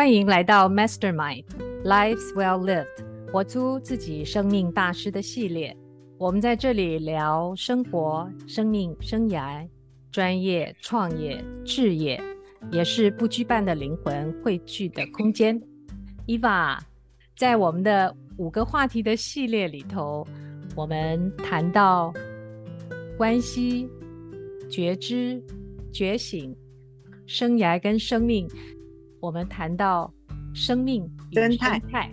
欢迎来到 Mastermind Lives Well Lived，活出自己生命大师的系列。我们在这里聊生活、生命、生涯、专业、创业、置业，也是不羁绊的灵魂汇聚的空间。Eva，在我们的五个话题的系列里头，我们谈到关系、觉知、觉醒、生涯跟生命。我们谈到生命与生态，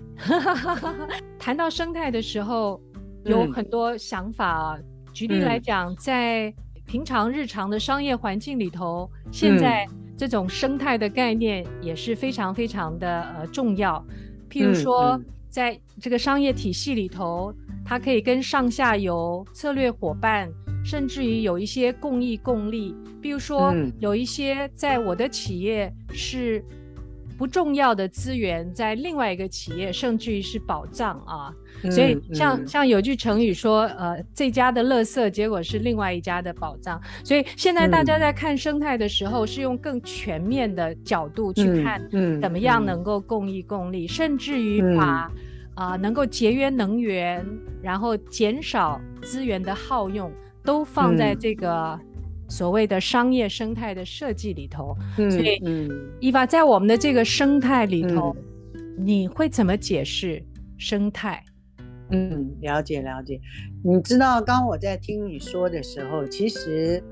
谈到生态的时候，有很多想法。嗯、举例来讲，在平常日常的商业环境里头，嗯、现在这种生态的概念也是非常非常的呃重要。譬如说，在这个商业体系里头，它可以跟上下游策略伙伴，甚至于有一些共益共利。比如说，嗯、有一些在我的企业是。不重要的资源在另外一个企业，甚至于是宝藏啊！嗯、所以像、嗯、像有句成语说，呃，这家的垃圾结果是另外一家的宝藏。所以现在大家在看生态的时候，是用更全面的角度去看，嗯，怎么样能够共益共利，嗯、甚至于把啊、能够节约能源，然后减少资源的耗用，都放在这个。嗯所谓的商业生态的设计里头，嗯、所以，嗯，Eva 在我们的这个生态里头，嗯、你会怎么解释生态？嗯，了解了解。你知道，刚刚我在听你说的时候，其实，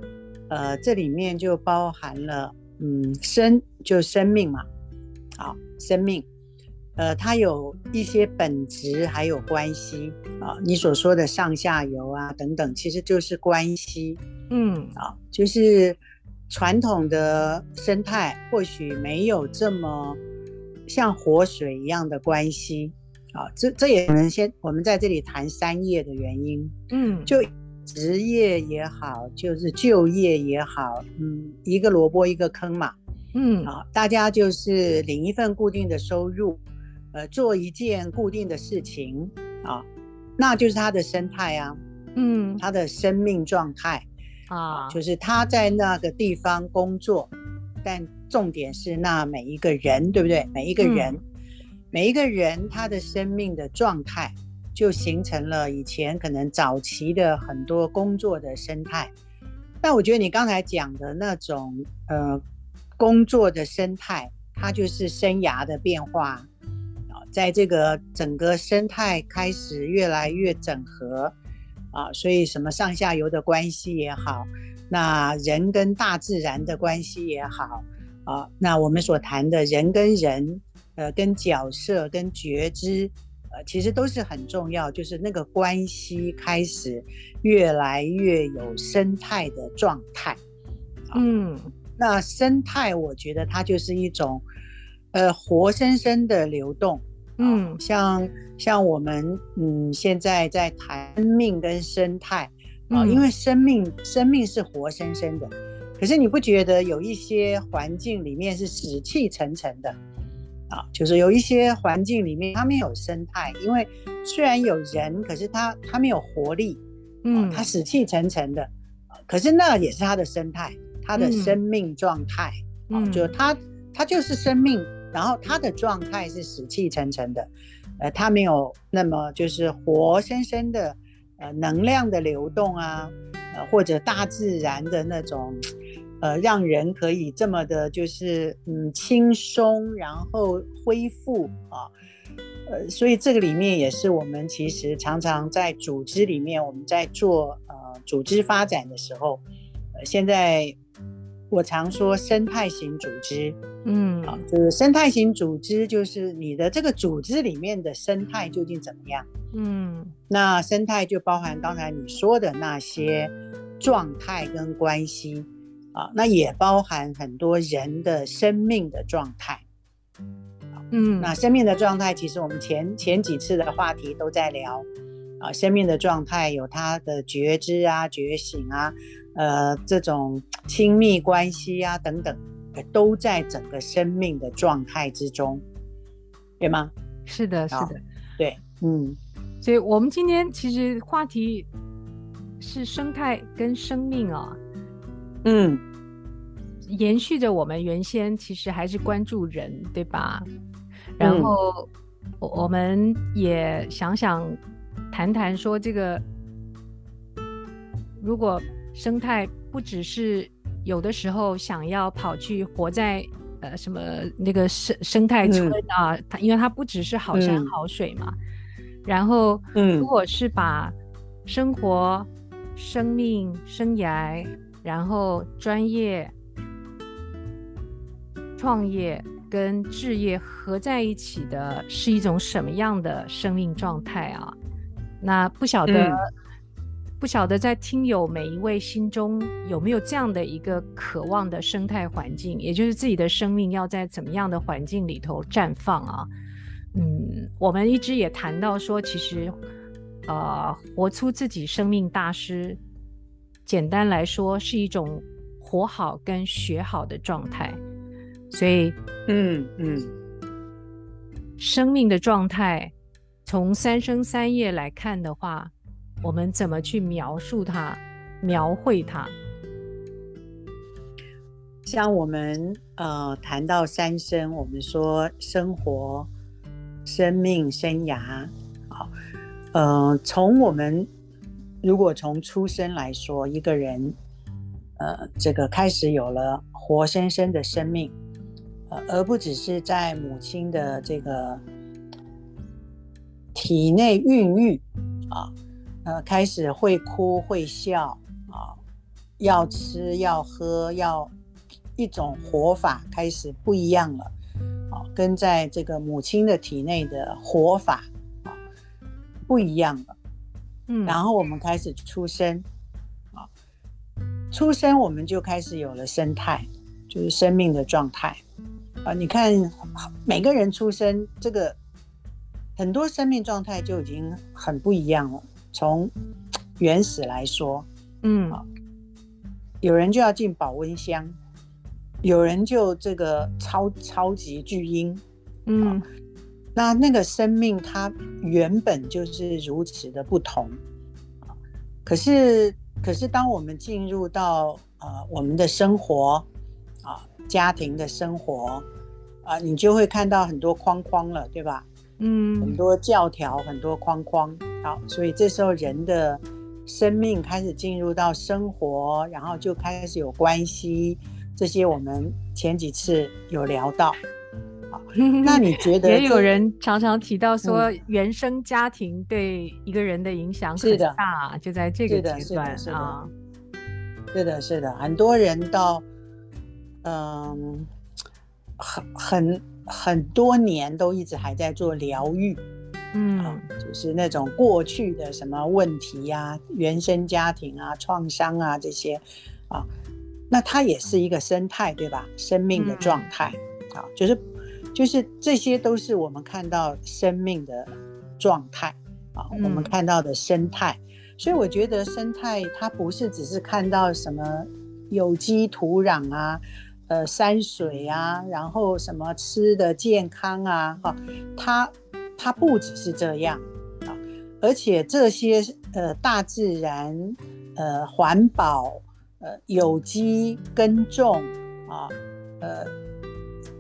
呃，这里面就包含了，嗯，生就生命嘛，好，生命。呃，它有一些本质，还有关系啊。你所说的上下游啊等等，其实就是关系。嗯，啊，就是传统的生态或许没有这么像活水一样的关系啊。这这也可能先我们在这里谈三业的原因。嗯，就职业也好，就是就业也好，嗯，一个萝卜一个坑嘛。嗯，啊，大家就是领一份固定的收入。呃，做一件固定的事情啊，那就是他的生态啊，嗯，他的生命状态啊，就是他在那个地方工作，但重点是那每一个人，对不对？每一个人，嗯、每一个人他的生命的状态，就形成了以前可能早期的很多工作的生态。但我觉得你刚才讲的那种呃工作的生态，它就是生涯的变化。在这个整个生态开始越来越整合啊，所以什么上下游的关系也好，那人跟大自然的关系也好啊，那我们所谈的人跟人，呃，跟角色跟觉知，呃，其实都是很重要，就是那个关系开始越来越有生态的状态。嗯，那生态我觉得它就是一种，呃，活生生的流动。嗯，像像我们嗯，现在在谈生命跟生态啊，嗯、因为生命生命是活生生的，可是你不觉得有一些环境里面是死气沉沉的啊？就是有一些环境里面它没有生态，因为虽然有人，可是它它没有活力，嗯，它死气沉沉的，可是那也是它的生态，它的生命状态，嗯、啊，就它它就是生命。然后它的状态是死气沉沉的，呃，它没有那么就是活生生的，呃，能量的流动啊，呃，或者大自然的那种，呃，让人可以这么的，就是嗯轻松，然后恢复啊，呃，所以这个里面也是我们其实常常在组织里面，我们在做呃组织发展的时候，呃，现在。我常说生态型组织，嗯，啊，就是生态型组织，就是你的这个组织里面的生态究竟怎么样？嗯，那生态就包含刚才你说的那些状态跟关系，啊，那也包含很多人的生命的状态，嗯，那生命的状态，其实我们前前几次的话题都在聊，啊，生命的状态有它的觉知啊、觉醒啊。呃，这种亲密关系啊，等等，都在整个生命的状态之中，对吗？是的，是的，对，嗯，所以我们今天其实话题是生态跟生命啊，嗯，延续着我们原先其实还是关注人，对吧？然后我我们也想想谈谈说这个，如果生态不只是有的时候想要跑去活在呃什么那个生生态村啊，它、嗯、因为它不只是好山好水嘛。嗯、然后，如果是把生活、生命、生涯，然后专业、创业。跟置业合在一起的是一种什么样的生命状态啊？那不晓得，嗯、不晓得在听友每一位心中有没有这样的一个渴望的生态环境，也就是自己的生命要在怎么样的环境里头绽放啊？嗯，我们一直也谈到说，其实，呃，活出自己生命大师，简单来说是一种活好跟学好的状态。所以，嗯嗯，生命的状态，从三生三业来看的话，我们怎么去描述它、描绘它？像我们呃谈到三生，我们说生活、生命、生涯，好，呃，从我们如果从出生来说，一个人，呃，这个开始有了活生生的生命。呃而不只是在母亲的这个体内孕育啊，呃，开始会哭会笑啊，要吃要喝要一种活法开始不一样了啊，跟在这个母亲的体内的活法啊不一样了。嗯，然后我们开始出生啊，出生我们就开始有了生态，就是生命的状态。啊，你看，每个人出生，这个很多生命状态就已经很不一样了。从原始来说，嗯，有人就要进保温箱，有人就这个超超级巨婴，嗯，那那个生命它原本就是如此的不同，可是可是当我们进入到呃我们的生活啊，家庭的生活。啊，你就会看到很多框框了，对吧？嗯，很多教条，很多框框。好，所以这时候人的生命开始进入到生活，然后就开始有关系。这些我们前几次有聊到。好，那你觉得？也有人常常提到说，原生家庭对一个人的影响很大，就在这个阶段啊。是的，是的，很多人到，嗯。很很很多年都一直还在做疗愈，嗯、啊，就是那种过去的什么问题呀、啊、原生家庭啊、创伤啊这些，啊，那它也是一个生态，对吧？生命的状态，嗯、啊，就是就是这些都是我们看到生命的状态啊，嗯、我们看到的生态。所以我觉得生态它不是只是看到什么有机土壤啊。呃，山水啊，然后什么吃的健康啊，哈、哦，它它不只是这样啊、而且这些呃大自然、呃环保、呃有机耕种啊，呃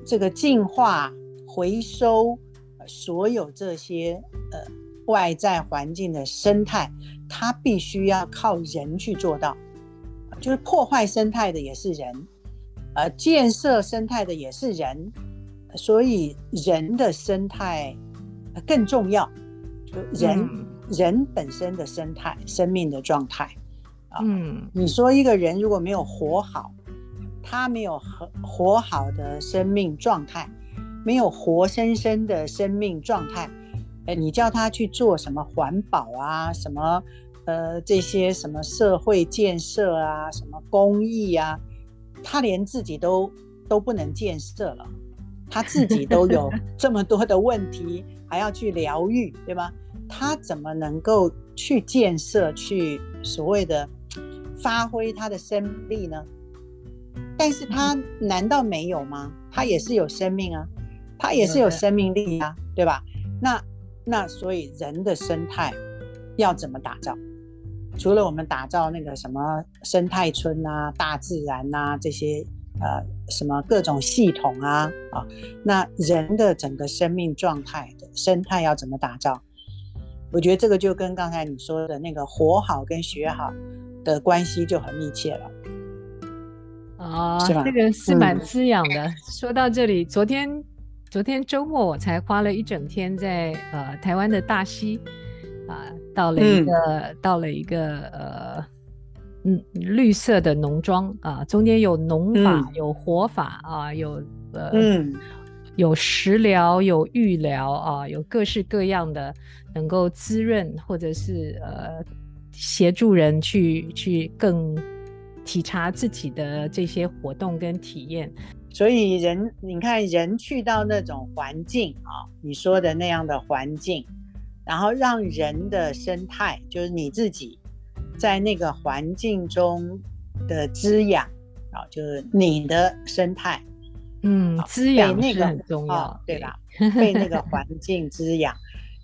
这个净化回收，所有这些呃外在环境的生态，它必须要靠人去做到，就是破坏生态的也是人。呃，建设生态的也是人，所以人的生态更重要。就人、嗯、人本身的生态、生命的状态啊，嗯，你说一个人如果没有活好，他没有活活好的生命状态，没有活生生的生命状态，呃，你叫他去做什么环保啊，什么呃这些什么社会建设啊，什么公益啊。他连自己都都不能建设了，他自己都有 这么多的问题，还要去疗愈，对吧？他怎么能够去建设，去所谓的发挥他的生命力呢？但是他 难道没有吗？他也是有生命啊，他也是有生命力啊，对吧？那那所以人的生态要怎么打造？除了我们打造那个什么生态村啊、大自然啊这些呃什么各种系统啊啊，那人的整个生命状态的生态要怎么打造？我觉得这个就跟刚才你说的那个活好跟学好的关系就很密切了。啊、哦，这个是蛮滋养的。嗯、说到这里，昨天昨天周末我才花了一整天在呃台湾的大溪啊、呃，到了一个、嗯、到了一个呃嗯绿色的农庄啊、呃，中间有农法、嗯、有活法啊，有呃、嗯、有食疗有育疗啊，有各式各样的能够滋润或者是呃协助人去去更。体察自己的这些活动跟体验，所以人，你看人去到那种环境啊，你说的那样的环境，然后让人的生态，就是你自己在那个环境中的滋养啊，就是你的生态，嗯，滋养那个很重要，对吧？被那个环境滋养，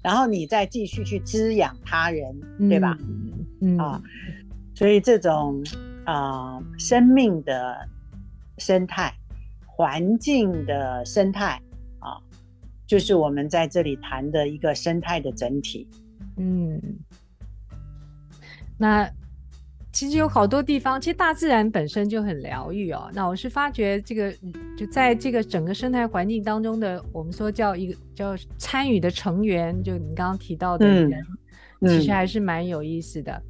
然后你再继续去滋养他人，对吧？嗯啊，所以这种。啊、呃，生命的生态、环境的生态啊，就是我们在这里谈的一个生态的整体。嗯，那其实有好多地方，其实大自然本身就很疗愈哦。那我是发觉这个，就在这个整个生态环境当中的，我们说叫一个叫参与的成员，就你刚刚提到的人，嗯、其实还是蛮有意思的。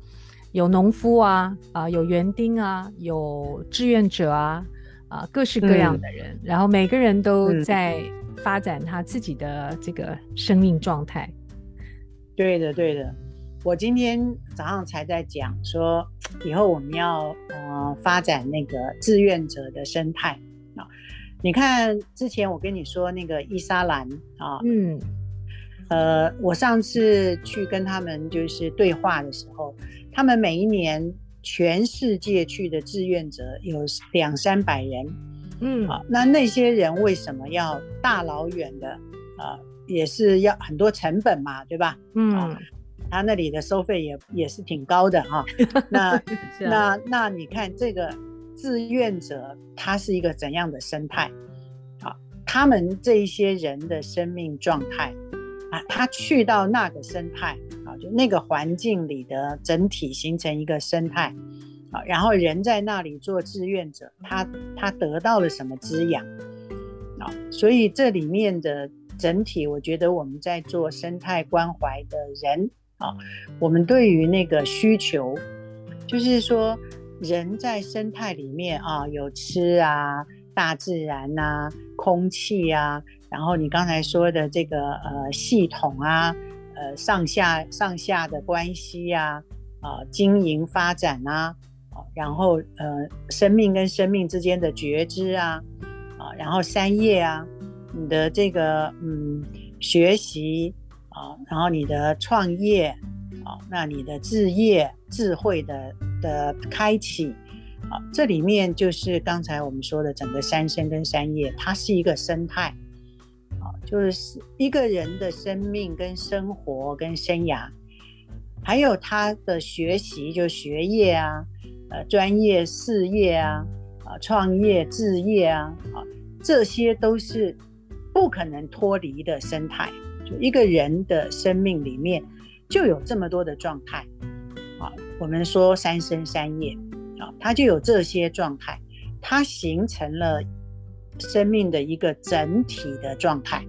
有农夫啊，啊，有园丁啊，有志愿者啊，啊，各式各样的人，嗯、然后每个人都在发展他自己的这个生命状态。对的，对的。我今天早上才在讲说，以后我们要呃发展那个志愿者的生态啊。你看之前我跟你说那个伊莎兰啊，嗯，呃，我上次去跟他们就是对话的时候。他们每一年全世界去的志愿者有两三百人，嗯，啊，那那些人为什么要大老远的？啊，也是要很多成本嘛，对吧？嗯，啊、他那里的收费也也是挺高的哈、啊。那、啊、那那你看这个志愿者，他是一个怎样的生态？啊，他们这一些人的生命状态。啊，他去到那个生态啊，就那个环境里的整体形成一个生态啊，然后人在那里做志愿者，他他得到了什么滋养啊？所以这里面的整体，我觉得我们在做生态关怀的人啊，我们对于那个需求，就是说人在生态里面啊，有吃啊，大自然啊，空气啊。然后你刚才说的这个呃系统啊，呃上下上下的关系呀，啊，啊经营发展啊，然后呃生命跟生命之间的觉知啊，啊然后三业啊，你的这个嗯学习啊，然后你的创业啊，那你的置业智慧的的开启啊，这里面就是刚才我们说的整个三生跟三业，它是一个生态。啊就是一个人的生命跟生活跟生涯，还有他的学习，就学业啊，呃，专业事业啊，啊，创业置业啊，啊，这些都是不可能脱离的生态。就一个人的生命里面，就有这么多的状态，啊，我们说三生三业，啊，它就有这些状态，它形成了。生命的一个整体的状态，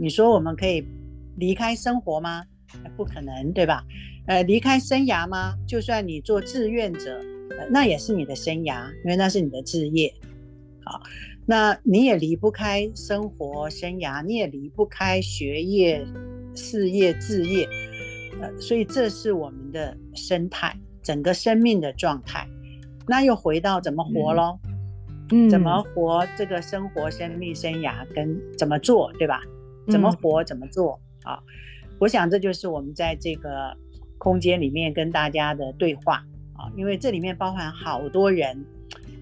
你说我们可以离开生活吗？不可能，对吧？呃，离开生涯吗？就算你做志愿者，那也是你的生涯，因为那是你的志业。好，那你也离不开生活生涯，你也离不开学业、事业、置业。呃，所以这是我们的生态，整个生命的状态。那又回到怎么活喽？嗯怎么活这个生活、生命、生涯，跟怎么做，对吧？怎么活，怎么做啊？我想这就是我们在这个空间里面跟大家的对话啊，因为这里面包含好多人，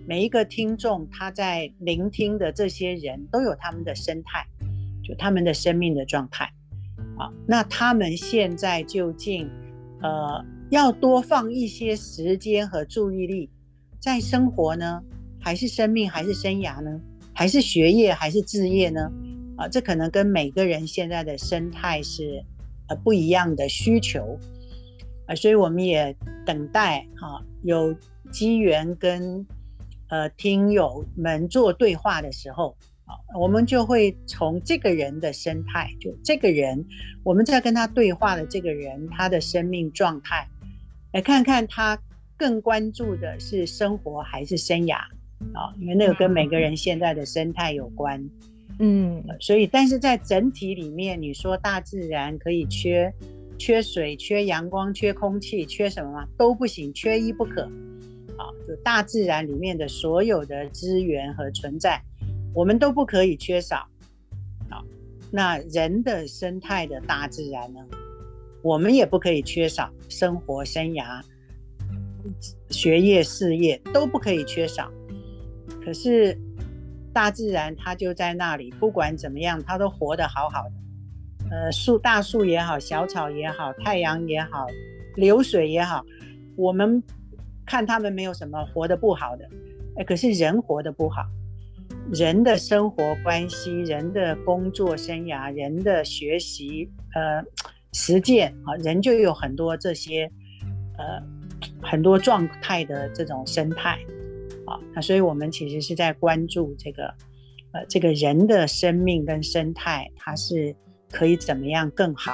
每一个听众他在聆听的这些人都有他们的生态，就他们的生命的状态啊。那他们现在究竟呃要多放一些时间和注意力在生活呢？还是生命，还是生涯呢？还是学业，还是置业呢？啊，这可能跟每个人现在的生态是呃不一样的需求啊，所以我们也等待哈有机缘跟呃听友们做对话的时候啊，我们就会从这个人的生态，就这个人，我们在跟他对话的这个人，他的生命状态，来看看他更关注的是生活还是生涯。啊，因为那个跟每个人现在的生态有关，嗯，所以但是在整体里面，你说大自然可以缺缺水、缺阳光、缺空气、缺什么吗？都不行，缺一不可。啊，就大自然里面的所有的资源和存在，我们都不可以缺少。啊，那人的生态的大自然呢，我们也不可以缺少，生活、生涯、学业、事业都不可以缺少。可是，大自然它就在那里，不管怎么样，它都活得好好的。呃，树大树也好，小草也好，太阳也好，流水也好，我们看他们没有什么活得不好的。哎，可是人活得不好，人的生活关系、人的工作生涯、人的学习、呃，实践啊，人就有很多这些呃很多状态的这种生态。啊那所以，我们其实是在关注这个，呃，这个人的生命跟生态，它是可以怎么样更好？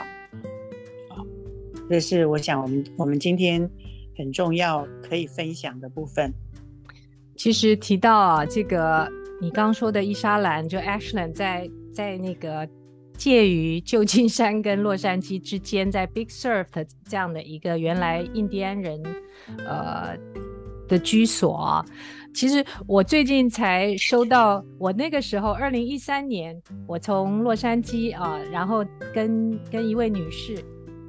啊，这是我想我们我们今天很重要可以分享的部分。其实提到啊，这个你刚说的伊莎兰，就 Ashland 在在那个介于旧金山跟洛杉矶之间，在 Big Sur 的这样的一个原来印第安人，呃。的居所，其实我最近才收到，我那个时候二零一三年，我从洛杉矶啊，然后跟跟一位女士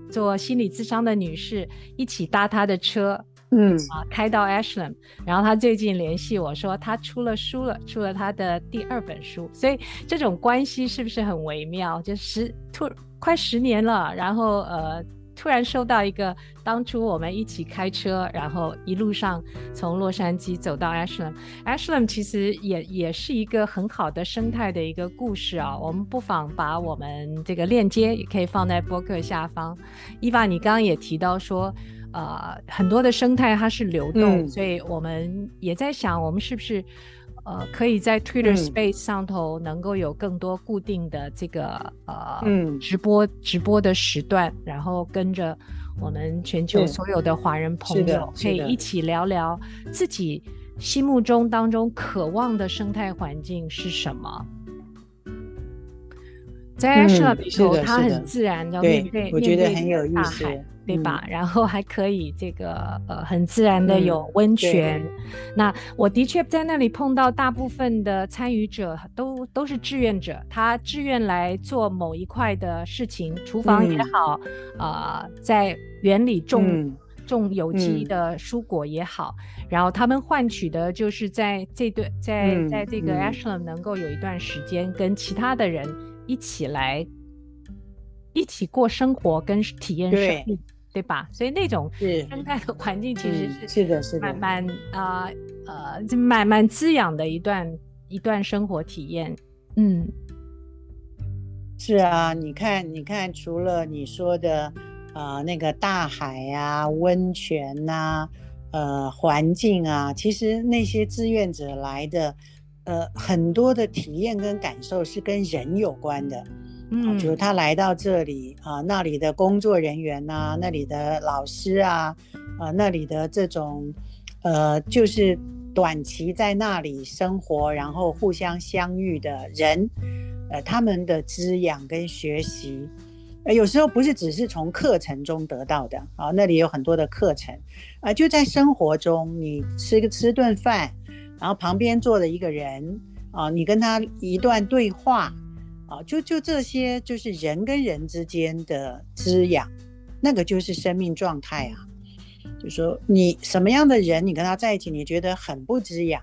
做心理咨商的女士一起搭她的车，嗯啊，开到 Ashland，然后她最近联系我说她出了书了，出了她的第二本书，所以这种关系是不是很微妙？就十突快十年了，然后呃。突然收到一个当初我们一起开车，然后一路上从洛杉矶走到 Ashland，Ashland 其实也也是一个很好的生态的一个故事啊。我们不妨把我们这个链接也可以放在播客下方。伊娃，你刚刚也提到说，呃，很多的生态它是流动，嗯，所以我们也在想，我们是不是？呃，可以在 Twitter Space 上头能够有更多固定的这个呃、嗯、直播直播的时段，然后跟着我们全球所有的华人朋友，可以一起聊聊自己心目中当中渴望的生态环境是什么。在 Ashland 里头，它很自然的面对，我觉得很有意思。大海对吧？嗯、然后还可以这个呃很自然的有温泉。嗯、那我的确在那里碰到大部分的参与者都都是志愿者，他志愿来做某一块的事情，厨房也好，啊、嗯呃，在园里种、嗯、种有机的蔬果也好，嗯、然后他们换取的就是在这段在、嗯、在这个 Ashland 能够有一段时间跟其他的人一起来一起过生活跟体验生命。对吧？所以那种生态的环境其实是是的，是的，蛮蛮啊呃，就蛮蛮滋养的一段一段生活体验。嗯，是啊，你看，你看，除了你说的啊、呃，那个大海啊、温泉呐、啊、呃，环境啊，其实那些志愿者来的，呃，很多的体验跟感受是跟人有关的。嗯，就是他来到这里啊，那里的工作人员呐、啊，那里的老师啊，啊，那里的这种，呃，就是短期在那里生活，然后互相相遇的人，呃，他们的滋养跟学习，呃，有时候不是只是从课程中得到的啊，那里有很多的课程，啊，就在生活中，你吃个吃顿饭，然后旁边坐的一个人啊，你跟他一段对话。啊，就就这些，就是人跟人之间的滋养，那个就是生命状态啊。就说你什么样的人，你跟他在一起，你觉得很不滋养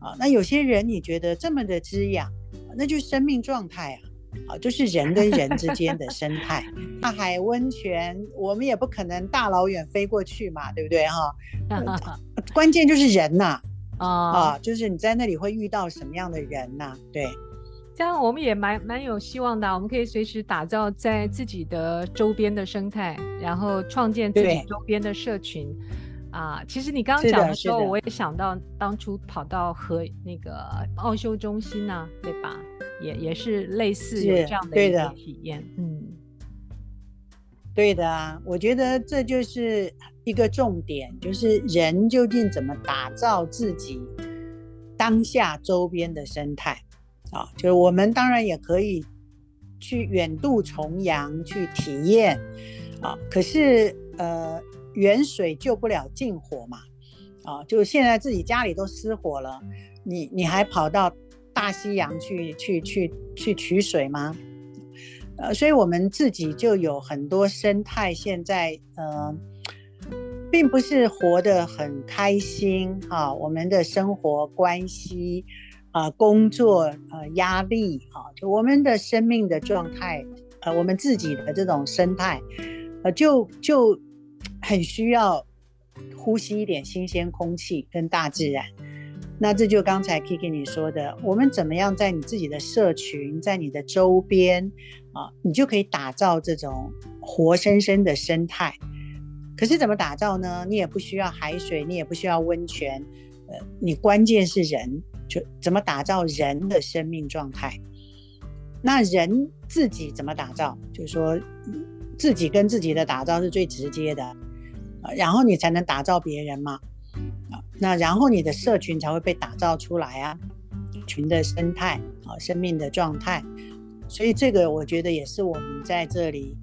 啊。那有些人你觉得这么的滋养，那就是生命状态啊。啊，就是人跟人之间的生态。大海温泉，我们也不可能大老远飞过去嘛，对不对哈？关键就是人呐。啊啊，就是你在那里会遇到什么样的人呐、啊？对，这样我们也蛮蛮有希望的，我们可以随时打造在自己的周边的生态，然后创建自己周边的社群。啊，其实你刚刚讲的时候，我也想到当初跑到和那个奥修中心呢、啊，对吧？也也是类似有这样的。一个体验，嗯，对的啊，我觉得这就是一个重点，就是人究竟怎么打造自己当下周边的生态啊？就是我们当然也可以去远渡重洋去体验啊，可是呃。远水救不了近火嘛，啊，就现在自己家里都失火了，你你还跑到大西洋去去去去取水吗？呃，所以我们自己就有很多生态，现在呃，并不是活得很开心哈，我们的生活关系啊，工作呃压力啊，就我们的生命的状态，呃，我们自己的这种生态，呃，就就。很需要呼吸一点新鲜空气跟大自然，那这就刚才 Kiki 你说的，我们怎么样在你自己的社群，在你的周边啊，你就可以打造这种活生生的生态。可是怎么打造呢？你也不需要海水，你也不需要温泉，呃，你关键是人，就怎么打造人的生命状态。那人自己怎么打造？就是说自己跟自己的打造是最直接的。然后你才能打造别人嘛，啊，那然后你的社群才会被打造出来啊，群的生态啊，生命的状态，所以这个我觉得也是我们在这里，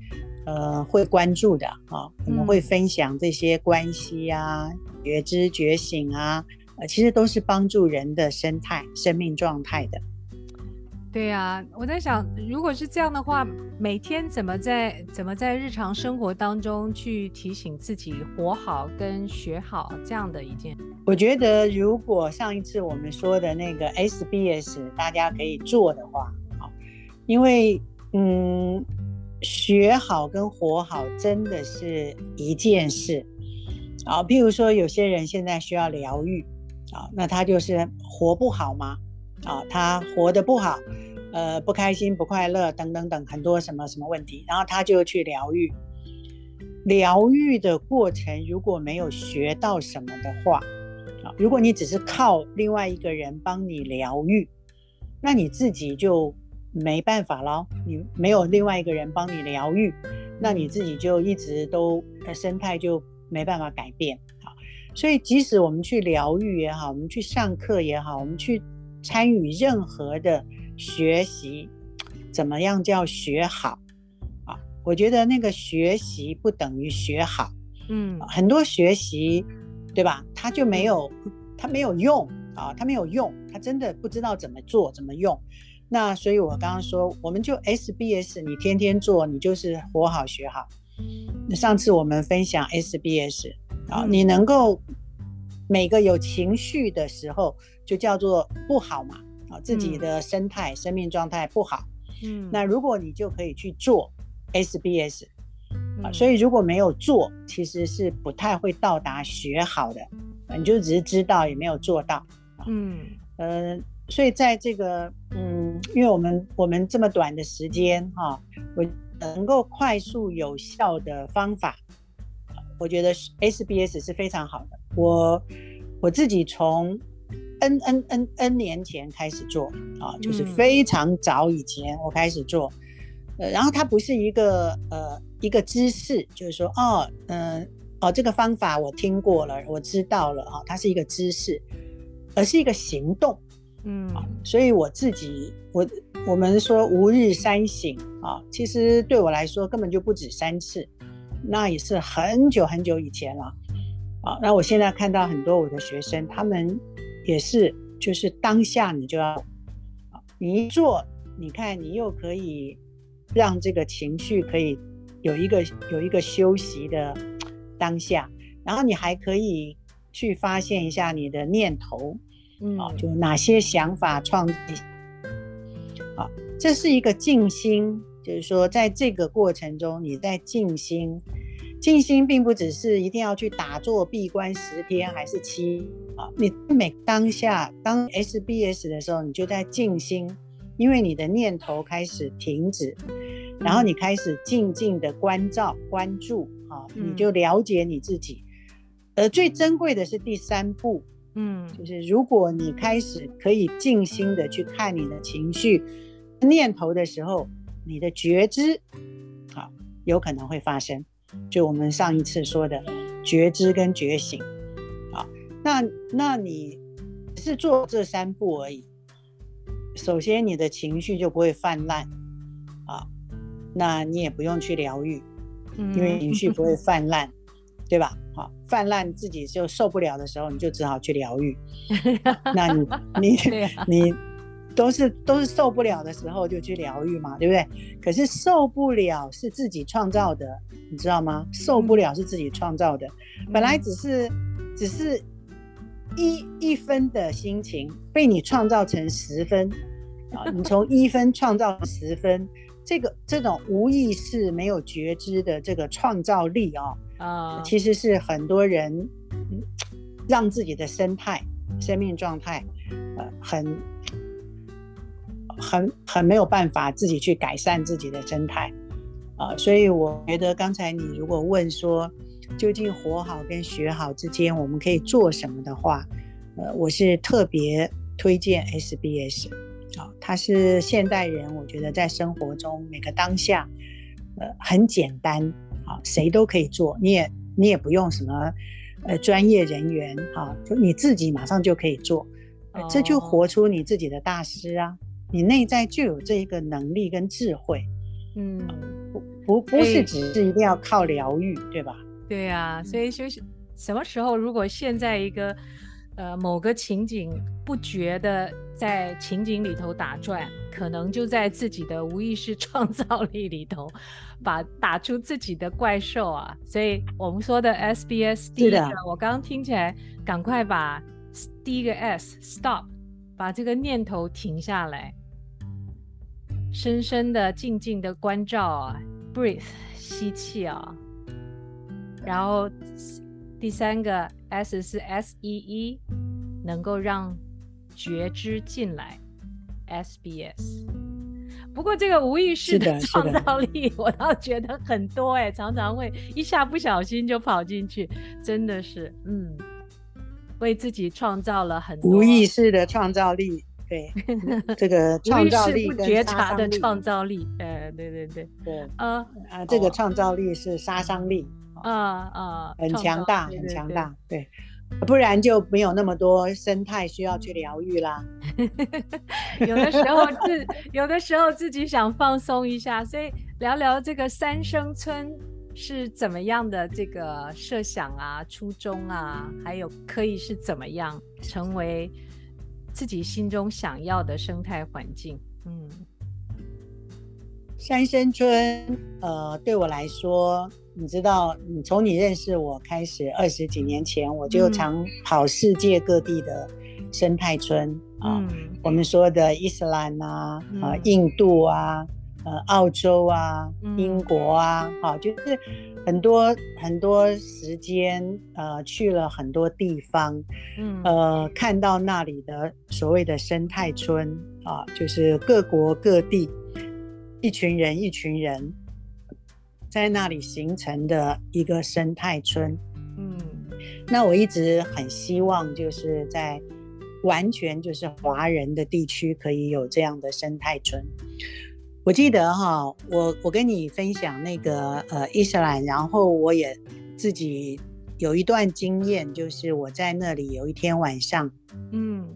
呃，会关注的啊，我们会分享这些关系啊，觉知觉醒啊，呃，其实都是帮助人的生态、生命状态的。对呀、啊，我在想，如果是这样的话，每天怎么在怎么在日常生活当中去提醒自己活好跟学好这样的一件？我觉得，如果上一次我们说的那个 SBS 大家可以做的话，好，因为嗯，学好跟活好真的是一件事啊。譬如说，有些人现在需要疗愈啊，那他就是活不好吗？啊，他活得不好，呃，不开心、不快乐等等等很多什么什么问题，然后他就去疗愈。疗愈的过程如果没有学到什么的话，啊，如果你只是靠另外一个人帮你疗愈，那你自己就没办法了。你没有另外一个人帮你疗愈，那你自己就一直都的生态就没办法改变。好，所以即使我们去疗愈也好，我们去上课也好，我们去。参与任何的学习，怎么样叫学好啊？我觉得那个学习不等于学好，嗯，很多学习，对吧？他就没有，他没有用啊，他没有用，他真的不知道怎么做，怎么用。那所以我刚刚说，我们就 SBS，你天天做，你就是活好学好。上次我们分享 SBS 啊，你能够每个有情绪的时候。就叫做不好嘛，啊，自己的生态、嗯、生命状态不好，嗯，那如果你就可以去做 SBS，啊、嗯，所以如果没有做，其实是不太会到达学好的，你就只是知道也没有做到，嗯，呃，所以在这个，嗯，因为我们我们这么短的时间哈，我能够快速有效的方法，我觉得 SBS 是非常好的，我我自己从 N N N N 年前开始做啊，就是非常早以前我开始做，嗯、呃，然后它不是一个呃一个知识，就是说哦，嗯、呃，哦这个方法我听过了，我知道了啊，它是一个知识，而是一个行动，嗯，啊，所以我自己我我们说吾日三省啊，其实对我来说根本就不止三次，那也是很久很久以前了，啊，那我现在看到很多我的学生他们。也是，就是当下你就要，你一做，你看你又可以让这个情绪可以有一个有一个休息的当下，然后你还可以去发现一下你的念头，嗯，啊，就哪些想法创意，啊，这是一个静心，就是说在这个过程中你在静心，静心并不只是一定要去打坐闭关十天还是七啊，你每当下当 SBS 的时候，你就在静心，因为你的念头开始停止，然后你开始静静的关照关注啊，你就了解你自己。而最珍贵的是第三步，嗯，就是如果你开始可以静心的去看你的情绪念头的时候，你的觉知，好，有可能会发生。就我们上一次说的觉知跟觉醒，啊，那那你是做这三步而已。首先，你的情绪就不会泛滥，啊，那你也不用去疗愈，因为情绪不会 泛滥，嗯、对吧？好，泛滥自己就受不了的时候，你就只好去疗愈。那你你你。都是都是受不了的时候就去疗愈嘛，对不对？可是受不了是自己创造的，你知道吗？受不了是自己创造的，本来只是只是一一分的心情被你创造成十分 啊！你从一分创造十分，这个这种无意识、没有觉知的这个创造力啊啊，其实是很多人让自己的生态、生命状态呃很。很很没有办法自己去改善自己的生态，啊，所以我觉得刚才你如果问说，究竟活好跟学好之间我们可以做什么的话，呃，我是特别推荐 SBS，啊，它是现代人，我觉得在生活中每个当下，呃，很简单，啊，谁都可以做，你也你也不用什么，呃，专业人员，哈，就你自己马上就可以做，这就活出你自己的大师啊。你内在就有这一个能力跟智慧，嗯，不不不是只是一定要靠疗愈，对吧？对呀、啊，所以就是什么时候，如果现在一个呃某个情景不觉得在情景里头打转，可能就在自己的无意识 创造力里头，把打出自己的怪兽啊。所以我们说的 SBS 第一个，的我刚刚听起来，赶快把第一个 S stop，把这个念头停下来。深深的、静静的关照啊，breathe，吸气啊，然后第三个 S 是 S E E，能够让觉知进来，SBS。不过这个无意识的创造力，我倒觉得很多哎，常常会一下不小心就跑进去，真的是，嗯，为自己创造了很多无意识的创造力。对，这个创造力跟觉察的创造力，呃，对对对对，啊啊，这个创造力是杀伤力，啊啊，很强大，很强大，对，不然就没有那么多生态需要去疗愈啦。有的时候自有的时候自己想放松一下，所以聊聊这个三生村是怎么样的这个设想啊、初衷啊，还有可以是怎么样成为。自己心中想要的生态环境，嗯，三生村，呃，对我来说，你知道，你从你认识我开始，二十几年前，我就常跑世界各地的生态村、嗯、啊，我们说的伊斯兰啊，嗯、啊，印度啊。呃，澳洲啊，英国啊，好、嗯，就是很多很多时间，呃，去了很多地方，嗯，呃，看到那里的所谓的生态村啊，就是各国各地一群人一群人在那里形成的一个生态村，嗯，那我一直很希望就是在完全就是华人的地区可以有这样的生态村。我记得哈，我我跟你分享那个呃伊斯兰，然后我也自己有一段经验，就是我在那里有一天晚上，嗯。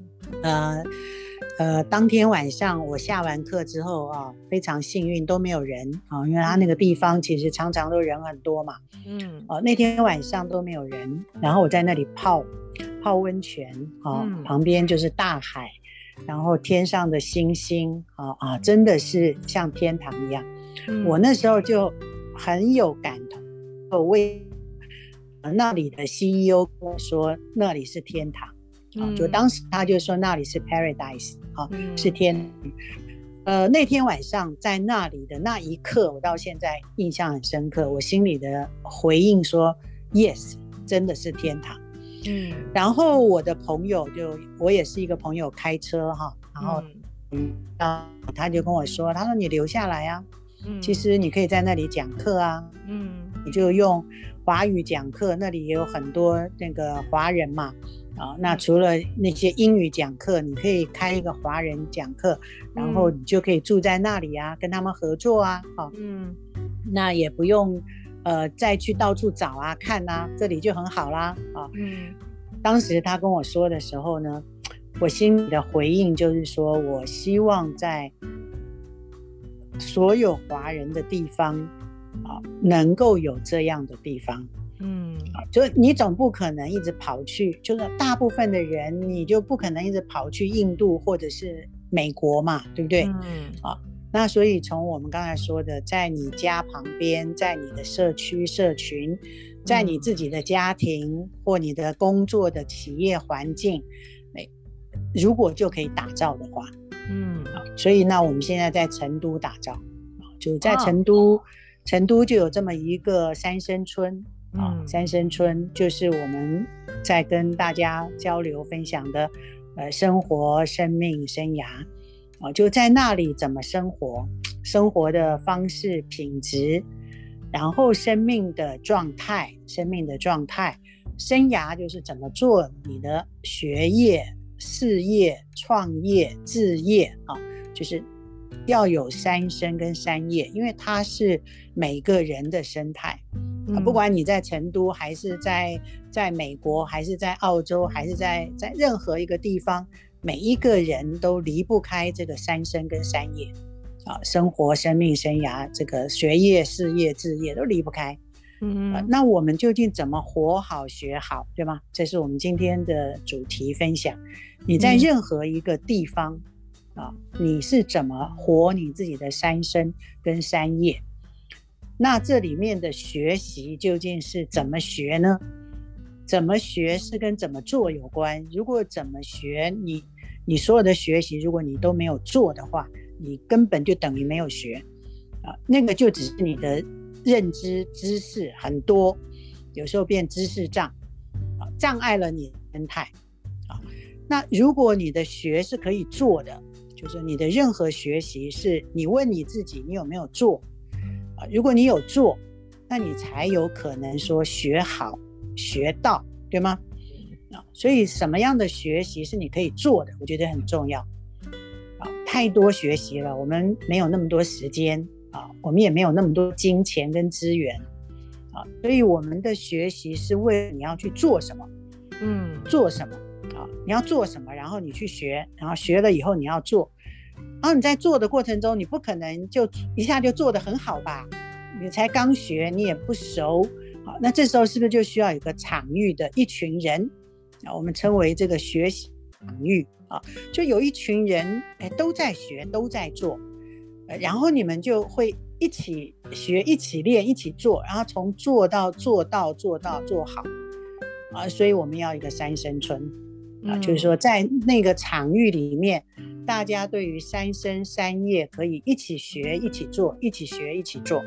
呃呃当天晚上我下完课之后啊，非常幸运都没有人啊，因为他那个地方其实常常都人很多嘛，嗯。哦那天晚上都没有人，然后我在那里泡泡温泉啊，旁边就是大海。然后天上的星星啊啊，真的是像天堂一样。嗯、我那时候就很有感同，我为那里的 CEO 跟我说那里是天堂，嗯、啊，就当时他就说那里是 paradise 啊，嗯、是天。呃，那天晚上在那里的那一刻，我到现在印象很深刻。我心里的回应说：“Yes，真的是天堂。”嗯。然后我的朋友就，我也是一个朋友开车哈，然后嗯，啊，他就跟我说：“他说你留下来啊，嗯，其实你可以在那里讲课啊，嗯，你就用华语讲课，那里也有很多那个华人嘛。”啊，那除了那些英语讲课，你可以开一个华人讲课，然后你就可以住在那里啊，跟他们合作啊，好，嗯，那也不用呃再去到处找啊看啊，这里就很好啦，啊，嗯，当时他跟我说的时候呢，我心里的回应就是说，我希望在所有华人的地方啊，能够有这样的地方。嗯，就你总不可能一直跑去，就是大部分的人，你就不可能一直跑去印度或者是美国嘛，对不对？嗯，啊，那所以从我们刚才说的，在你家旁边，在你的社区社群，在你自己的家庭或你的工作的企业环境，如果就可以打造的话，嗯，所以那我们现在在成都打造，就在成都，成都就有这么一个三生村。啊、哦，三生村就是我们在跟大家交流分享的，呃，生活、生命、生涯，啊、哦，就在那里怎么生活，生活的方式、品质，然后生命的状态、生命的状态，生涯就是怎么做你的学业、事业、创业、置业啊、哦，就是要有三生跟三业，因为它是每个人的生态。啊，不管你在成都，还是在在美国，还是在澳洲，还是在在任何一个地方，每一个人都离不开这个三生跟三业，啊，生活、生命、生涯，这个学业、事业、置业都离不开。嗯、啊，那我们究竟怎么活好、学好，对吗？这是我们今天的主题分享。你在任何一个地方，嗯、啊，你是怎么活你自己的三生跟三业？那这里面的学习究竟是怎么学呢？怎么学是跟怎么做有关。如果怎么学，你你所有的学习，如果你都没有做的话，你根本就等于没有学啊。那个就只是你的认知知识很多，有时候变知识障啊，障碍了你生态啊。那如果你的学是可以做的，就是你的任何学习是你问你自己，你有没有做？啊如果你有做，那你才有可能说学好学到，对吗？啊，所以什么样的学习是你可以做的？我觉得很重要。啊，太多学习了，我们没有那么多时间啊，我们也没有那么多金钱跟资源啊，所以我们的学习是为你要去做什么，嗯，做什么啊？你要做什么？然后你去学，然后学了以后你要做。然后你在做的过程中，你不可能就一下就做得很好吧？你才刚学，你也不熟，好，那这时候是不是就需要有个场域的一群人啊？我们称为这个学习场域啊，就有一群人哎都在学，都在做，然后你们就会一起学，一起练，一起做，然后从做到做到做到做好啊，所以我们要一个三生村啊，就是说在那个场域里面。大家对于三生三业可以一起学、一起做、一起学、一起做，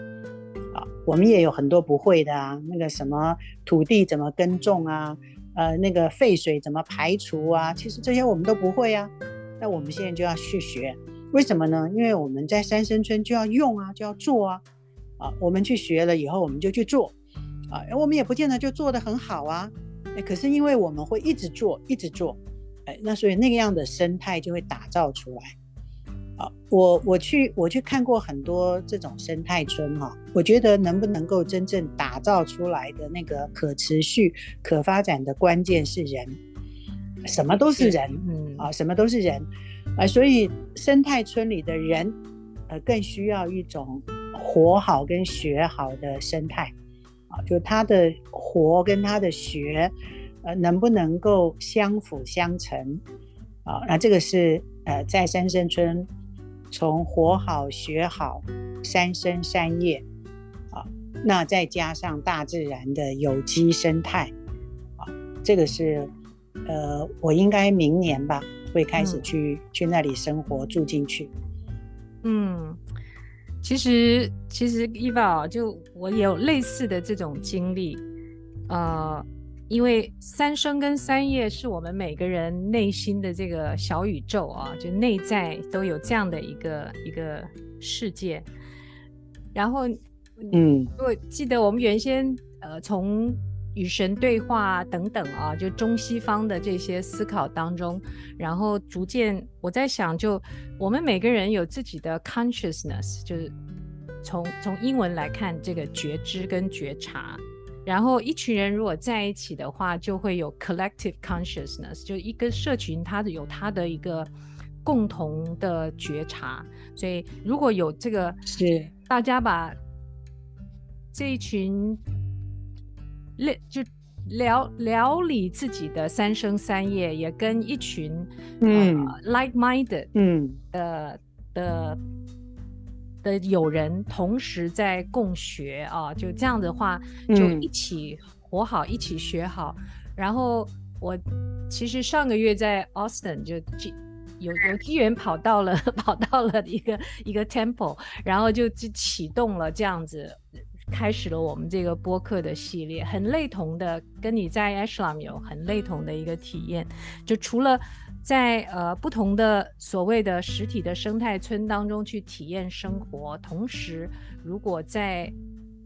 啊，我们也有很多不会的啊，那个什么土地怎么耕种啊，呃，那个废水怎么排除啊，其实这些我们都不会啊。那我们现在就要去学，为什么呢？因为我们在三生村就要用啊，就要做啊，啊，我们去学了以后，我们就去做，啊，我们也不见得就做得很好啊，可是因为我们会一直做，一直做。哎，那所以那个样的生态就会打造出来。啊，我我去我去看过很多这种生态村哈，我觉得能不能够真正打造出来的那个可持续、可发展的关键是人，什么都是人，嗯啊，什么都是人，啊，所以生态村里的人，呃，更需要一种活好跟学好的生态，啊，就他的活跟他的学。呃，能不能够相辅相成啊？那这个是呃，在三生村从活好学好三生三业啊，那再加上大自然的有机生态啊，这个是呃，我应该明年吧会开始去、嗯、去那里生活住进去。嗯，其实其实 Eva 就我有类似的这种经历，呃，因为三生跟三叶是我们每个人内心的这个小宇宙啊，就内在都有这样的一个一个世界。然后，嗯，我记得我们原先呃从与神对话等等啊，就中西方的这些思考当中，然后逐渐我在想，就我们每个人有自己的 consciousness，就是从从英文来看，这个觉知跟觉察。然后一群人如果在一起的话，就会有 collective consciousness，就一个社群，它有它的一个共同的觉察。所以如果有这个，是大家把这一群。了就聊聊理自己的三生三业，也跟一群嗯、呃、like-minded 嗯的的的友人同时在共学啊，就这样的话就一起活好，嗯、一起学好。然后我其实上个月在 Austin 就有有机缘跑到了 跑到了一个一个 temple，然后就就启动了这样子。开始了我们这个播客的系列，很类同的，跟你在 Ashram 有很类同的一个体验。就除了在呃不同的所谓的实体的生态村当中去体验生活，同时如果在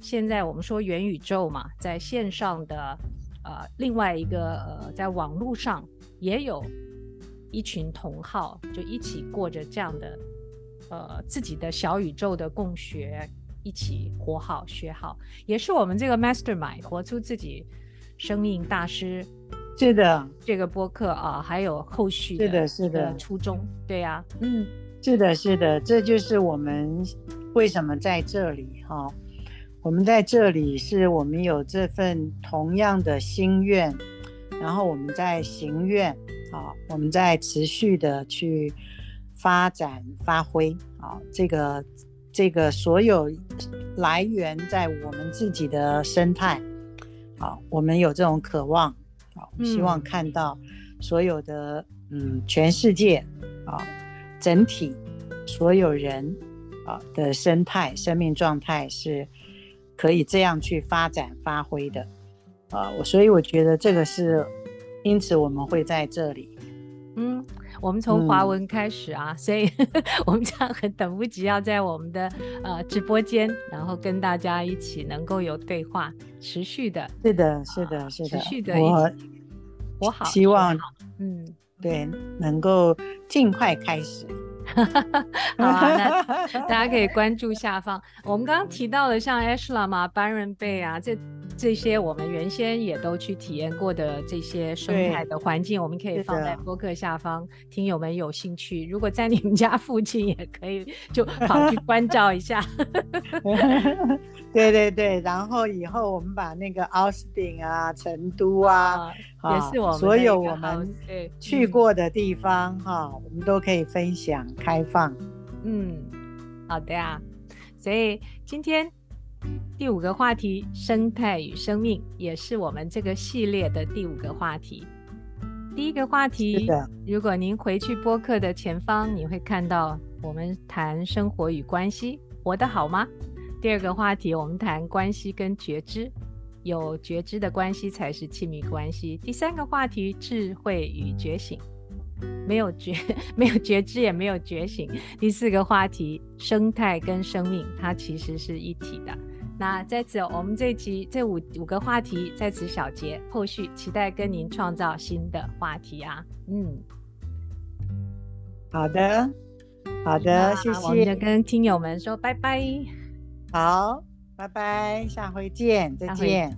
现在我们说元宇宙嘛，在线上的呃另外一个呃在网络上也有一群同好，就一起过着这样的呃自己的小宇宙的共学。一起活好学好，也是我们这个 Mastermind 活出自己生命大师，是的，这个播客啊，还有后续的，是的，是的，初衷，对呀、啊，嗯，是的，是的，这就是我们为什么在这里哈、哦，我们在这里是我们有这份同样的心愿，然后我们在行愿啊，我们在持续的去发展发挥啊，这个。这个所有来源在我们自己的生态，好，我们有这种渴望，好，希望看到所有的嗯，全世界啊，整体所有人啊的生态、生命状态是可以这样去发展、发挥的啊，我所以我觉得这个是，因此我们会在这里，嗯。我们从华文开始啊，嗯、所以 我们这样很等不及要在我们的呃直播间，然后跟大家一起能够有对话，持续的，是的，是的，呃、是的，持续的一起，我好，希望，嗯，对，能够尽快开始。好啊，那 大家可以关注下方，我们刚刚提到的像 ashlam 啊、Byron Bay 啊这。这些我们原先也都去体验过的这些生态的环境，我们可以放在播客下方，听友们有兴趣，如果在你们家附近也可以就跑去关照一下。对对对，然后以后我们把那个奥斯汀啊、成都啊，啊也是我们所有我们去过的地方哈、嗯，我们都可以分享开放。嗯，好的呀，所以今天。第五个话题，生态与生命，也是我们这个系列的第五个话题。第一个话题，如果您回去播客的前方，你会看到我们谈生活与关系，活得好吗？第二个话题，我们谈关系跟觉知，有觉知的关系才是亲密关系。第三个话题，智慧与觉醒，没有觉 没有觉知也没有觉醒。第四个话题，生态跟生命，它其实是一体的。那在此，我们这集这五五个话题在此小结，后续期待跟您创造新的话题啊。嗯，好的，好的，谢谢。我们就跟听友们说拜拜。好，拜拜下回见再见。